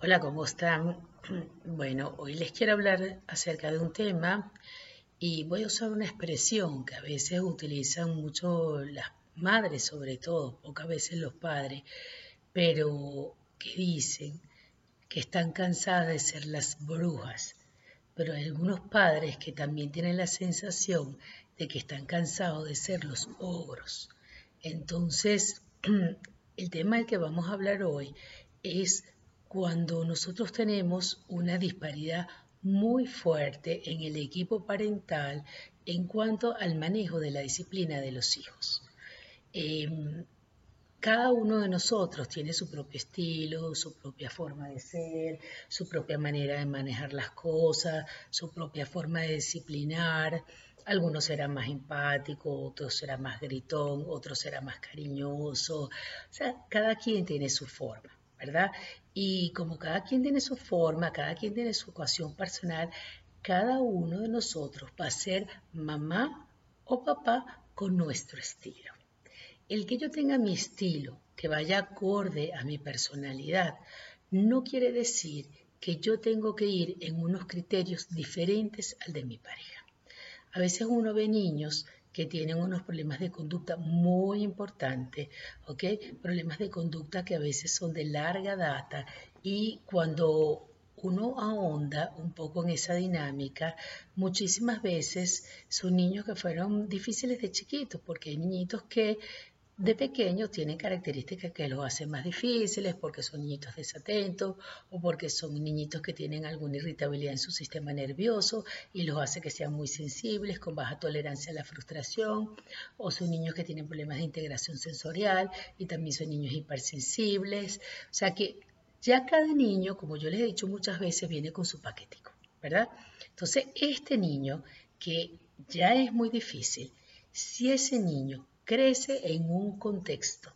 Hola, ¿cómo están? Bueno, hoy les quiero hablar acerca de un tema y voy a usar una expresión que a veces utilizan mucho las madres, sobre todo, pocas veces los padres, pero que dicen que están cansadas de ser las brujas. Pero hay algunos padres que también tienen la sensación de que están cansados de ser los ogros. Entonces, el tema del que vamos a hablar hoy es cuando nosotros tenemos una disparidad muy fuerte en el equipo parental en cuanto al manejo de la disciplina de los hijos. Em, cada uno de nosotros tiene su propio estilo, su propia forma de ser, su propia manera de manejar las cosas, su propia forma de disciplinar. Algunos serán más empáticos, otros serán más gritón, otros serán más cariñoso. O sea, cada quien tiene su forma. ¿Verdad? Y como cada quien tiene su forma, cada quien tiene su ecuación personal, cada uno de nosotros va a ser mamá o papá con nuestro estilo. El que yo tenga mi estilo, que vaya acorde a mi personalidad, no quiere decir que yo tengo que ir en unos criterios diferentes al de mi pareja. A veces uno ve niños que tienen unos problemas de conducta muy importantes, ¿ok? Problemas de conducta que a veces son de larga data y cuando uno ahonda un poco en esa dinámica, muchísimas veces son niños que fueron difíciles de chiquitos, porque hay niñitos que de pequeños tienen características que los hacen más difíciles porque son niñitos desatentos o porque son niñitos que tienen alguna irritabilidad en su sistema nervioso y los hace que sean muy sensibles, con baja tolerancia a la frustración, o son niños que tienen problemas de integración sensorial y también son niños hipersensibles. O sea que ya cada niño, como yo les he dicho muchas veces, viene con su paquetico, ¿verdad? Entonces, este niño que ya es muy difícil, si ese niño crece en un contexto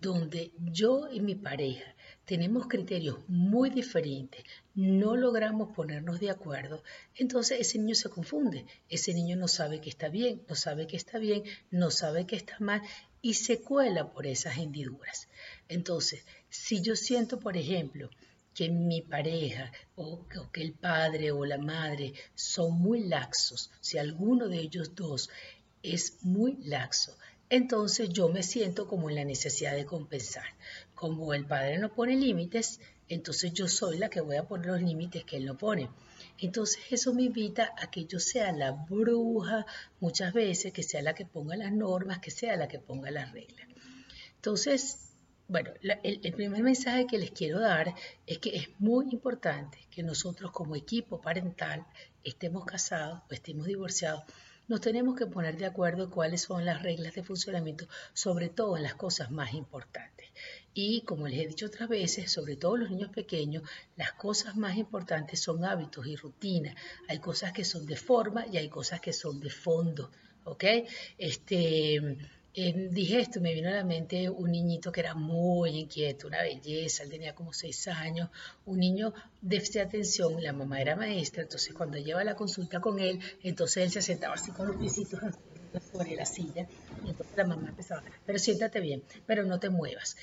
donde yo y mi pareja tenemos criterios muy diferentes, no logramos ponernos de acuerdo, entonces ese niño se confunde, ese niño no sabe que está bien, no sabe que está bien, no sabe que está mal y se cuela por esas hendiduras. Entonces, si yo siento, por ejemplo, que mi pareja o, que el padre o la madre son muy laxos, si alguno de ellos dos es muy laxo, entonces yo me siento como en la necesidad de compensar. Como el padre no pone límites, entonces yo soy la que voy a poner los límites que él no pone. Entonces eso me invita a que yo sea la bruja muchas veces, que sea la que ponga las normas, que sea la que ponga las reglas. Entonces, bueno, el, primer mensaje que les quiero dar es que es muy importante que nosotros como equipo parental, estemos casados o estemos divorciados, nos tenemos que poner de acuerdo cuáles son las reglas de funcionamiento, sobre todo en las cosas más importantes. Y como les he dicho otras veces, sobre todo los niños pequeños, las cosas más importantes son hábitos y rutinas. Hay cosas que son de forma y hay cosas que son de fondo. ¿Ok? Este, dije esto, me vino a la mente un niñito que era muy inquieto, una belleza, él tenía como seis años, un niño de atención, la mamá era maestra, entonces cuando lleva la consulta con él, entonces él se sentaba así con los piecitos sobre la silla, y entonces la mamá empezaba, pero siéntate bien, pero no te muevas.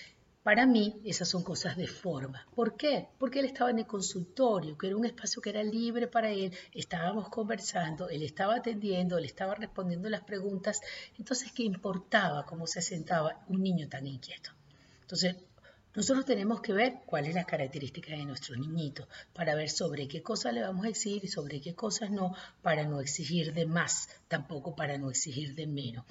Para mí, esas son cosas de forma. ¿Por qué? Porque él estaba en el consultorio, que era un espacio que era libre para él, estábamos conversando, él estaba atendiendo, él estaba respondiendo las preguntas, entonces, ¿qué importaba cómo se sentaba un niño tan inquieto? Entonces, nosotros tenemos que ver cuál es la característica de nuestro niñito para ver sobre qué cosas le vamos a exigir y sobre qué cosas no, para no exigir de más, tampoco para no exigir de menos.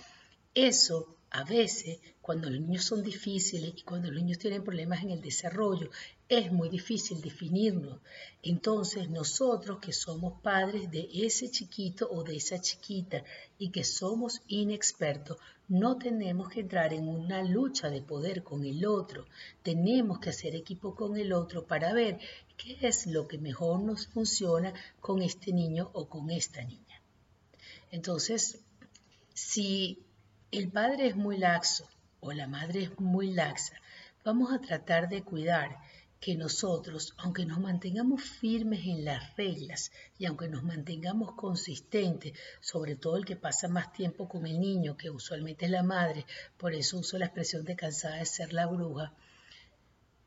Eso a veces, cuando los niños son difíciles y cuando los niños tienen problemas en el desarrollo, es muy difícil definirnos. Entonces, nosotros que somos padres de ese chiquito o de esa chiquita y que somos inexpertos, no tenemos que entrar en una lucha de poder con el otro. Tenemos que hacer equipo con el otro para ver qué es lo que mejor nos funciona con este niño o con esta niña. Entonces, si el padre es muy laxo o la madre es muy laxa, vamos a tratar de cuidar que nosotros, aunque nos mantengamos firmes en las reglas y aunque nos mantengamos consistentes, sobre todo el que pasa más tiempo con el niño, que usualmente es la madre, por eso uso la expresión de cansada de ser la bruja,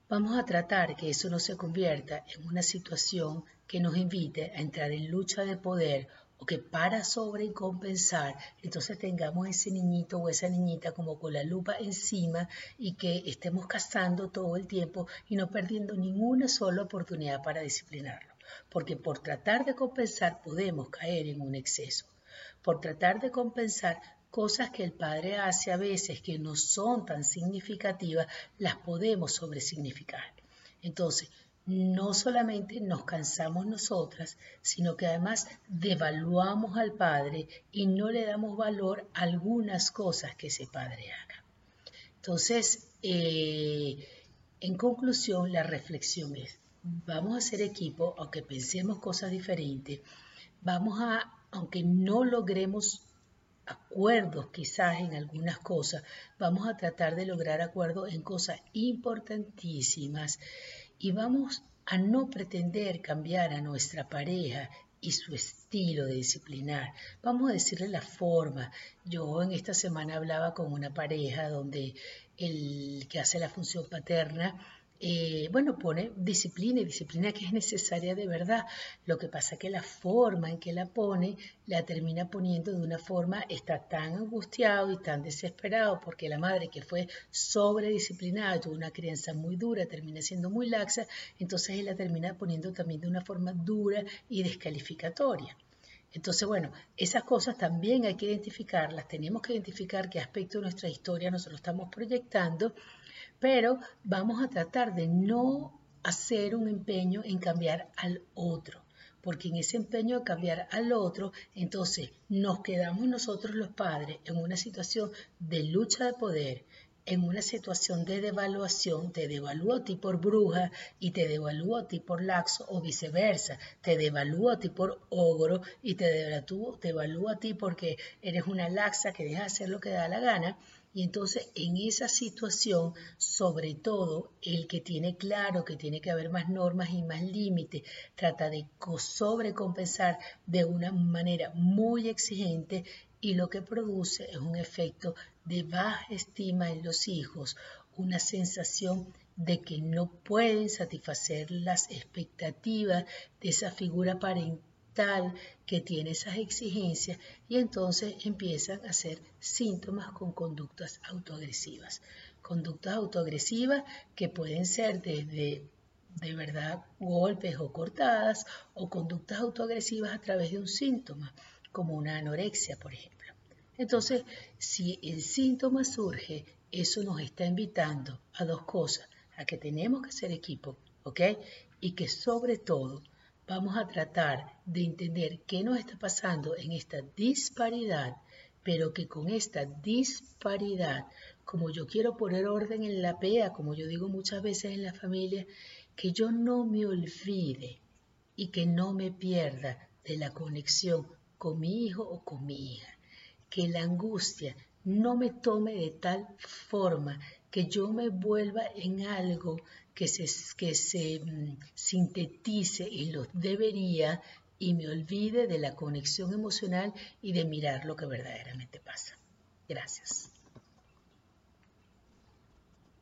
Vamos a tratar que eso no se convierta en una situación que nos invite a entrar en lucha de poder o que para sobrecompensar, entonces tengamos ese niñito o esa niñita como con la lupa encima y que estemos cazando todo el tiempo y no perdiendo ninguna sola oportunidad para disciplinarlo. Porque por tratar de compensar podemos caer en un exceso. Por tratar de compensar cosas que el Padre hace a veces que no son tan significativas, las podemos sobresignificar. Entonces, no solamente nos cansamos nosotras, sino que además devaluamos al Padre y no le damos valor a algunas cosas que ese Padre haga. Entonces, eh, en conclusión, la reflexión es, vamos a ser equipo, aunque pensemos cosas diferentes, vamos a, aunque no logremos acuerdos quizás en algunas cosas, vamos a tratar de lograr acuerdos en cosas importantísimas y vamos a no pretender cambiar a nuestra pareja y su estilo de disciplinar. Vamos a decirle la forma. Yo en esta semana hablaba con una pareja donde el que hace la función paterna eh, bueno, pone disciplina y disciplina que es necesaria de verdad. Lo que pasa que la forma en que la pone la termina poniendo de una forma, está tan angustiado y tan desesperado porque la madre que fue sobredisciplinada, tuvo una crianza muy dura, termina siendo muy laxa, entonces él la termina poniendo también de una forma dura y descalificatoria. Entonces, bueno, esas cosas también hay que identificarlas, tenemos que identificar qué aspecto de nuestra historia nosotros estamos proyectando pero vamos a tratar de no hacer un empeño en cambiar al otro, porque en ese empeño de cambiar al otro, entonces nos quedamos nosotros los padres en una situación de lucha de poder, en una situación de devaluación, te devalúo a ti por bruja y te devalúo a ti por laxo o viceversa, te devalúo a ti por ogro y te devalúo, a ti porque eres una laxa que deja hacer lo que da la gana. Y entonces en esa situación, sobre todo el que tiene claro que tiene que haber más normas y más límites, trata de sobrecompensar de una manera muy exigente y lo que produce es un efecto de baja estima en los hijos, una sensación de que no pueden satisfacer las expectativas de esa figura parental que tiene esas exigencias y entonces empiezan a ser síntomas con conductas autoagresivas. Conductas autoagresivas que pueden ser desde de verdad golpes o cortadas o conductas autoagresivas a través de un síntoma como una anorexia, por ejemplo. Entonces, si el síntoma surge, eso nos está invitando a dos cosas, a que tenemos que ser equipo, ¿ok? Y que sobre todo vamos a tratar de entender qué nos está pasando en esta disparidad, pero que con esta disparidad, como yo quiero poner orden en la PEA, como yo digo muchas veces en la familia, que yo no me olvide y que no me pierda de la conexión con mi hijo o con mi hija. Que la angustia no me tome de tal forma que yo me vuelva en algo que se, mm, sintetice y lo debería y me olvide de la conexión emocional y de mirar lo que verdaderamente pasa. Gracias.